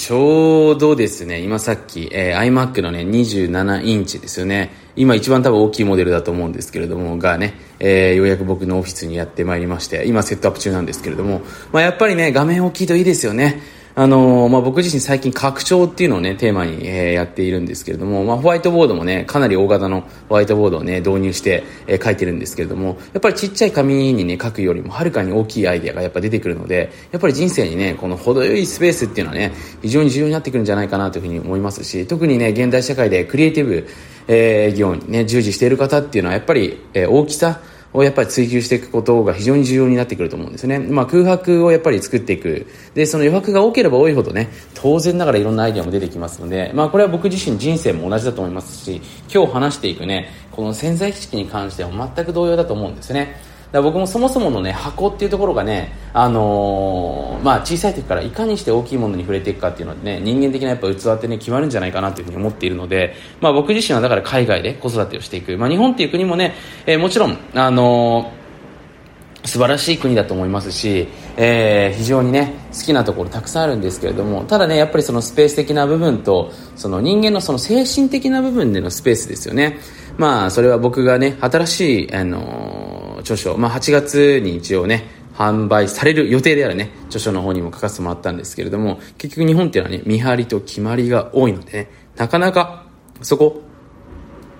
ちょうどですね、今さっき、えー、iMac のね、27インチですよね。今一番多分大きいモデルだと思うんですけれども、がね、えー、ようやく僕のオフィスにやってまいりまして、今セットアップ中なんですけれども、まあやっぱりね、画面大きいといいですよね。あのー、まあ、僕自身最近拡張っていうのをね、テーマに、えー、やっているんですけれども、まあ、ホワイトボードもね、かなり大型のホワイトボードをね、導入して、えー、書いてるんですけれども、やっぱりちっちゃい紙にね、書くよりもはるかに大きいアイデアがやっぱ出てくるので、やっぱり人生にね、この程よいスペースっていうのはね、非常に重要になってくるんじゃないかなというふうに思いますし、特にね、現代社会でクリエイティブ、えー、業にね、従事している方っていうのはやっぱり、え、大きさ、をやっぱり追求していくことが非常に重要になってくると思うんですね。まあ、空白をやっぱり作っていく。で、その余白が多ければ多いほどね、当然ながらいろんなアイデアも出てきますので、まあ、これは僕自身人生も同じだと思いますし、今日話していくね、この潜在意識に関しては全く同様だと思うんですね。だ僕もそもそものね箱っていうところがね、あのー、まあ、小さい時からいかにして大きいものに触れていくかっていうのはね人間的なやっぱ器ってね決まるんじゃないかなというふうに思っているので、まあ、僕自身はだから海外で子育てをしていく、まあ、日本っていう国もね、えー、もちろん、あのー素晴らしい国だと思いますし、えー、非常にね好きなところたくさんあるんですけれどもただねやっぱりそのスペース的な部分とその人間のその精神的な部分でのスペースですよね。まあそれは僕がね新しい、あの、著書、まあ、8月に一応ね販売される予定であるね著書の方にも書かせてもらったんですけれども結局日本っていうのはね見張りと決まりが多いのでねなかなかそこ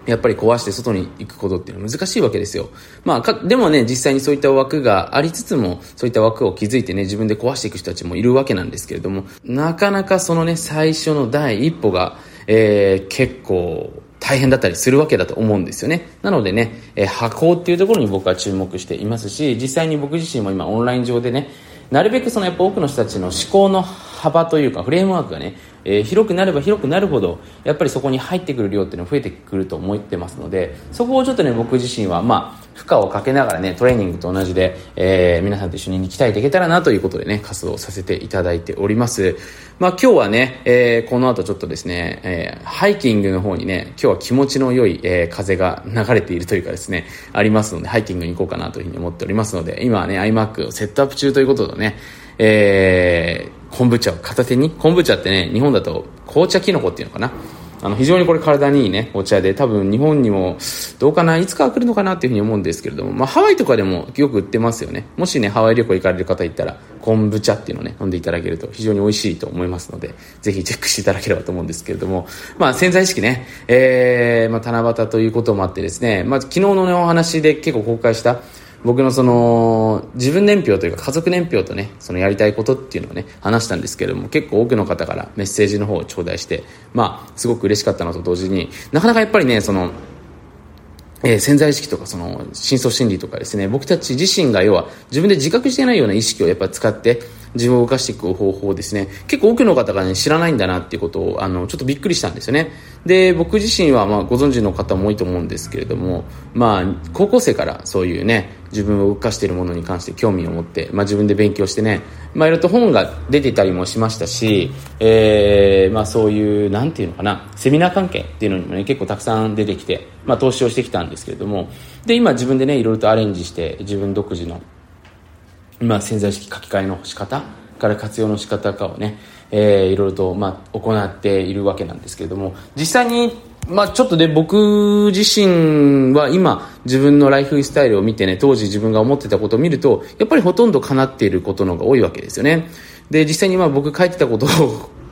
やっぱり壊して外に行くことっていうのは難しいわけですよ。まあ、か、でもね、実際にそういった枠がありつつも、そういった枠を築いてね、自分で壊していく人たちもいるわけなんですけれども、なかなかそのね、最初の第一歩が、えー、結構、大変だったりするわけだと思うんですよね。なのでね、えー、箱っていうところに僕は注目していますし、実際に僕自身も今オンライン上でね、なるべくそのやっぱ多くの人たちの思考の幅というかフレームワークがね、えー、広くなれば広くなるほどやっぱりそこに入ってくる量っていうのは増えてくると思ってますのでそこをちょっとね僕自身はまあ負荷をかけながらねトレーニングと同じで、えー、皆さんと一緒に鍛えていけたらなということでね活動させていただいておりますまあ今日はね、えー、この後ちょっとですね、えー、ハイキングの方にね今日は気持ちの良い、えー、風が流れているというかですねありますのでハイキングに行こうかなというふうに思っておりますので今はね iMac をセットアップ中ということでねえー、昆布茶を片手に、昆布茶ってね、日本だと紅茶キノコっていうのかな。あの、非常にこれ体にいいね、お茶で、多分日本にも、どうかな、いつかは来るのかなっていうふうに思うんですけれども、まあ、ハワイとかでもよく売ってますよね。もしね、ハワイ旅行行かれる方いたら、昆布茶っていうのをね、飲んでいただけると非常に美味しいと思いますので、ぜひチェックしていただければと思うんですけれども、まあ、潜在意識ね、えー、まあ、七夕ということもあってですね、まあ、昨日のね、お話で結構公開した、僕のその自分年表というか家族年表とねそのやりたいことっていうのをね話したんですけれども結構多くの方からメッセージの方を頂戴してまあすごく嬉しかったのと同時になかなかやっぱりねそのえー、潜在意識とかその深層心理とかですね僕たち自身が要は自分で自覚してないような意識をやっぱ使って自分を動かしていく方法ですね。結構多くの方がね知らないんだなっていうことをあのちょっとびっくりしたんですよね。で僕自身はまあご存知の方も多いと思うんですけれどもまあ高校生からそういうね自分を動かしているものに関して興味を持って、まあ、自分で勉強してね、まあ、いろいろと本が出てたりもしましたし、えーまあ、そういうなんていうのかなセミナー関係っていうのにもね結構たくさん出てきて、まあ、投資をしてきたんですけれどもで今自分でねいろいろとアレンジして自分独自のまあ、潜在意識書き換えの仕方から活用の仕方かをね、えー、いろいろと、まあ、行っているわけなんですけれども実際に、まあ、ちょっとね僕自身は今自分のライフスタイルを見てね当時自分が思ってたことを見るとやっぱりほとんど叶っていることの方が多いわけですよね。で実際に今僕書いてたこと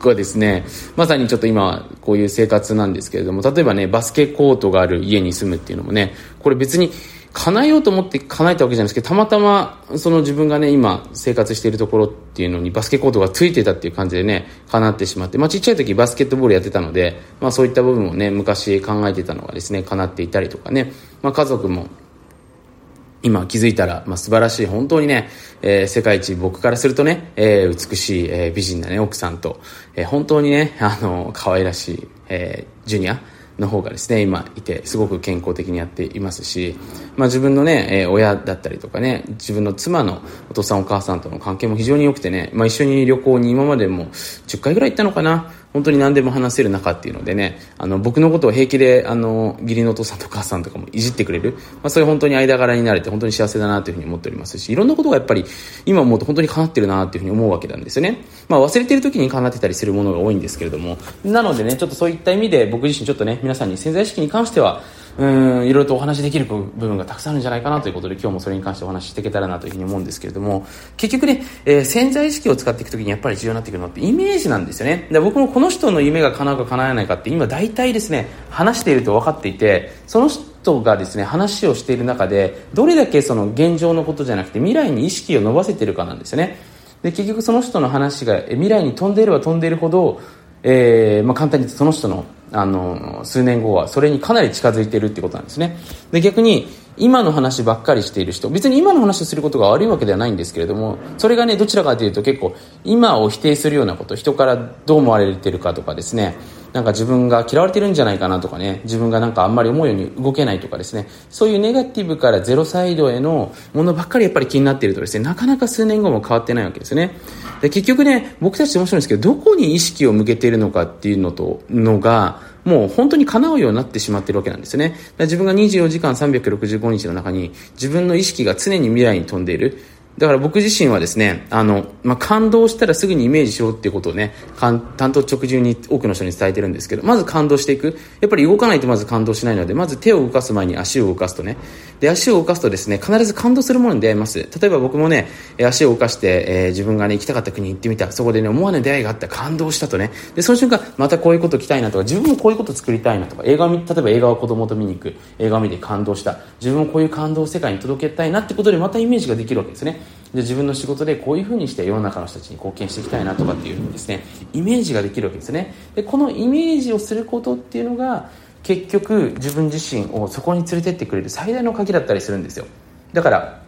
がですねまさにちょっと今こういう生活なんですけれども例えばねバスケコートがある家に住むっていうのもねこれ別に叶えようと思って叶えたわけじゃないですけどたまたまその自分がね今生活しているところっていうのにバスケコートがついてたっていう感じでね叶ってしまって、まあ、ちっちゃい時バスケットボールやってたので、まあ、そういった部分をね昔考えてたのがですね叶っていたりとかね、まあ、家族も今気づいたら、まあ、素晴らしい本当にね、えー、世界一僕からするとね、えー、美しい、えー、美人なね奥さんと、えー、本当にねあの可愛らしい、えー、ジュニアの方がですね今いてすごく健康的にやっていますし、まあ、自分のね、えー、親だったりとかね自分の妻のお父さんお母さんとの関係も非常に良くてね、まあ、一緒に旅行に今までも10回ぐらい行ったのかな。本当に何でも話せる中っていうのでね、あの、僕のことを平気で、あの、義理のお父さんとお母さんとかもいじってくれる、まあ、そういう本当に間柄になれて本当に幸せだなというふうに思っておりますし、いろんなことがやっぱり今思うと本当に叶ってるなというふうに思うわけなんですよね。まあ、忘れてる時に叶ってたりするものが多いんですけれども、なのでね、ちょっとそういった意味で僕自身ちょっとね、皆さんに潜在意識に関しては、うんいろいろとお話しできる部分がたくさんあるんじゃないかなということで今日もそれに関してお話ししていけたらなというふうに思うんですけれども結局ね、えー、潜在意識を使っていくときにやっぱり重要になってくるのってイメージなんですよね。で僕もこの人の夢が叶うか叶わないかって今大体ですね話していると分かっていてその人がですね話をしている中でどれだけその現状のことじゃなくて未来に意識を伸ばせているかなんですよね。で結局その人の話が未来に飛んでいれば飛んでいるほどえーまあ、簡単にその人のあの数年後はそれにかなり近づいているってことなんですね。で逆に今の話ばっかりしている人別に今の話をすることが悪いわけではないんですけれどもそれがねどちらかというと結構今を否定するようなこと人からどう思われてるかとかですね。なんか自分が嫌われてるんじゃないかなとかね自分がなんかあんまり思うように動けないとかですね。そういうネガティブからゼロサイドへのものばっかりやっぱり気になっているとですねなかなか数年後も変わってないわけですね。で結局ね僕たちって面白いんですけどどこに意識を向けているのかっていうのとのがもう本当に叶うようになってしまっているわけなんですよね。自分が24時間365日の中に自分の意識が常に未来に飛んでいる。だから僕自身はですね、あの、まあ、感動したらすぐにイメージしろっていうことをね、担当直入に多くの人に伝えてるんですけど、まず感動していく。やっぱり動かないとまず感動しないので、まず手を動かす前に足を動かすとね。で、足を動かすとですね、必ず感動するものに出会います。例えば僕もね、足を動かして、えー、自分がね、行きたかった国に行ってみた。そこでね、思わぬ出会いがあった。感動したとね。で、その瞬間、またこういうこと来たいなとか、自分もこういうこと作りたいなとか、映画を見、例えば映画を子供と見に行く。映画を見て感動した。自分もこういう感動を世界に届けたいなってことで、またイメージができるわけですね。で自分の仕事でこういうふうにして世の中の人たちに貢献していきたいなとかっていうふうにですねイメージができるわけですね。でこのイメージをすることっていうのが結局自分自身をそこに連れてってくれる最大の鍵だったりするんですよ。だから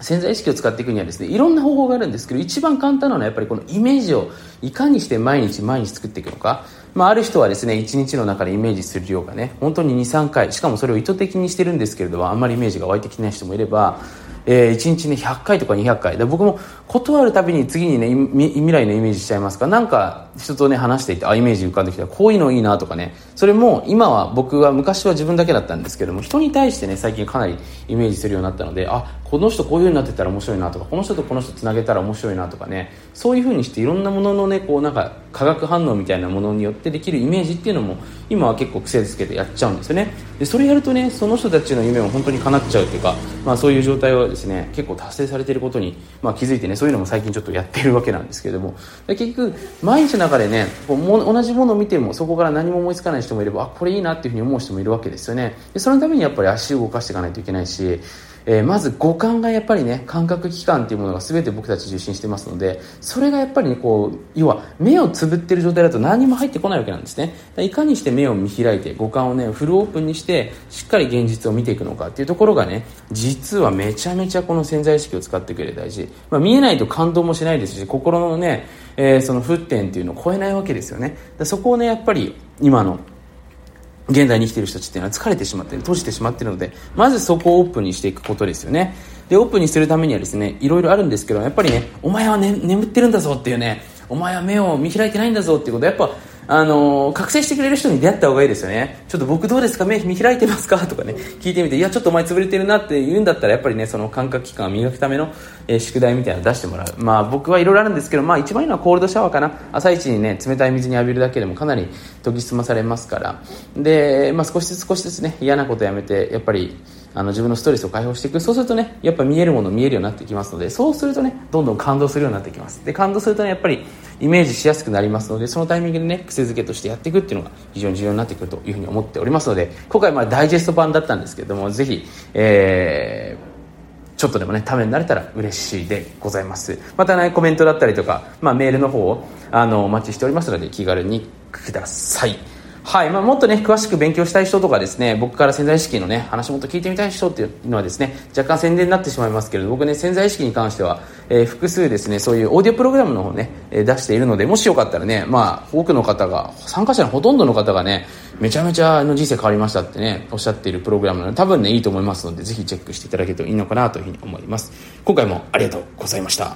潜在意識を使っていくにはですねいろんな方法があるんですけど一番簡単なのはやっぱりこのイメージをいかにして毎日毎日作っていくのか、まあ、ある人はですね1日の中でイメージする量がね本当に23回しかもそれを意図的にしてるんですけれどもあんまりイメージが湧いてきない人もいればえー、1日ね100回とか200回。で僕も断るたびに次にね未来のイメージしちゃいますか。なんか人とね話していてあイメージ浮かんできた。こういうのいいなとかね。それも今は僕は昔は自分だけだったんですけども人に対してね最近かなりイメージするようになったのであこの人こういう風になってたら面白いなとかこの人とこの人つなげたら面白いなとかね。そういう風にしていろんなもののねこうなんか化学反応みたいなものによってできるイメージっていうのも今は結構癖つけてやっちゃうんですよね。でそれやるとねその人たちの夢も本当に叶っちゃうっていうか、まあ、そういう状態はですね結構達成されていることに、まあ、気づいてねそういうのも最近ちょっとやってるわけなんですけれども。結局毎日の中でねこうも同じものを見てもそこから何も思いつかない人もいればあこれいいなっていうふうに思う人もいるわけですよね。でそのためにやっぱり足を動かしていかないといけないしえー、まず五感がやっぱりね感覚器官っていうものが全て僕たち受信してますのでそれがやっぱりねこう要は目をつぶってる状態だと何も入ってこないわけなんですね。いかにして目を見開いて五感をねフルオープンにしてしっかり現実を見ていくのかっていうところがね実はめちゃめちゃこの潜在意識を使ってくれる大事、まあ、見えないと感動もしないですし心のね、えー、その沸点っていうのを超えないわけですよね。そこをねやっぱり今の現代に生きてる人たちっていうのは疲れてしまってる閉じてしまっているのでまずそこをオープンにしていくことですよね。でオープンにするためにはですねいろいろあるんですけどやっぱりねお前は、ね、眠ってるんだぞっていうねお前は目を見開いてないんだぞっていうことやっぱあのー、覚醒してくれる人に出会った方がいいですよね。ちょっと僕どうですか？目見開いてますか？とかね、聞いてみて、いや、ちょっとお前潰れてるなって言うんだったら、やっぱりね、その感覚器官を磨くための、えー、宿題みたいなの出してもらう。まあ僕はいろいろあるんですけど、まあ一番いいのはコールドシャワーかな。朝一にね、冷たい水に浴びるだけでもかなり研ぎ澄まされますから。で、まあ少しずつ少しずつね、嫌なことやめて、やっぱり、あの自分のストレスを解放していくそうするとねやっぱ見えるもの見えるようになってきますのでそうするとねどんどん感動するようになってきますで感動するとねやっぱりイメージしやすくなりますのでそのタイミングでね癖づけとしてやっていくっていうのが非常に重要になってくるというふうに思っておりますので今回まあダイジェスト版だったんですけどもぜひ、えー、ちょっとでもね、ためになれたら嬉しいでございます。またね、コメントだったりとか、まあメールの方を、あの、お待ちしておりますので、気軽にください。はいまあ、もっとね詳しく勉強したい人とかですね僕から潜在意識のね話もっと聞いてみたい人っていうのはですね若干宣伝になってしまいますけれど僕ね潜在意識に関しては、えー、複数ですねそういうオーディオプログラムの方ね、えー、出しているのでもしよかったらねまあ多くの方が参加者のほとんどの方がねめちゃめちゃの人生変わりましたってねおっしゃっているプログラムなので多分ねいいと思いますのでぜひチェックしていただけるといいのかなというふうに思います。今回もありがとうございました。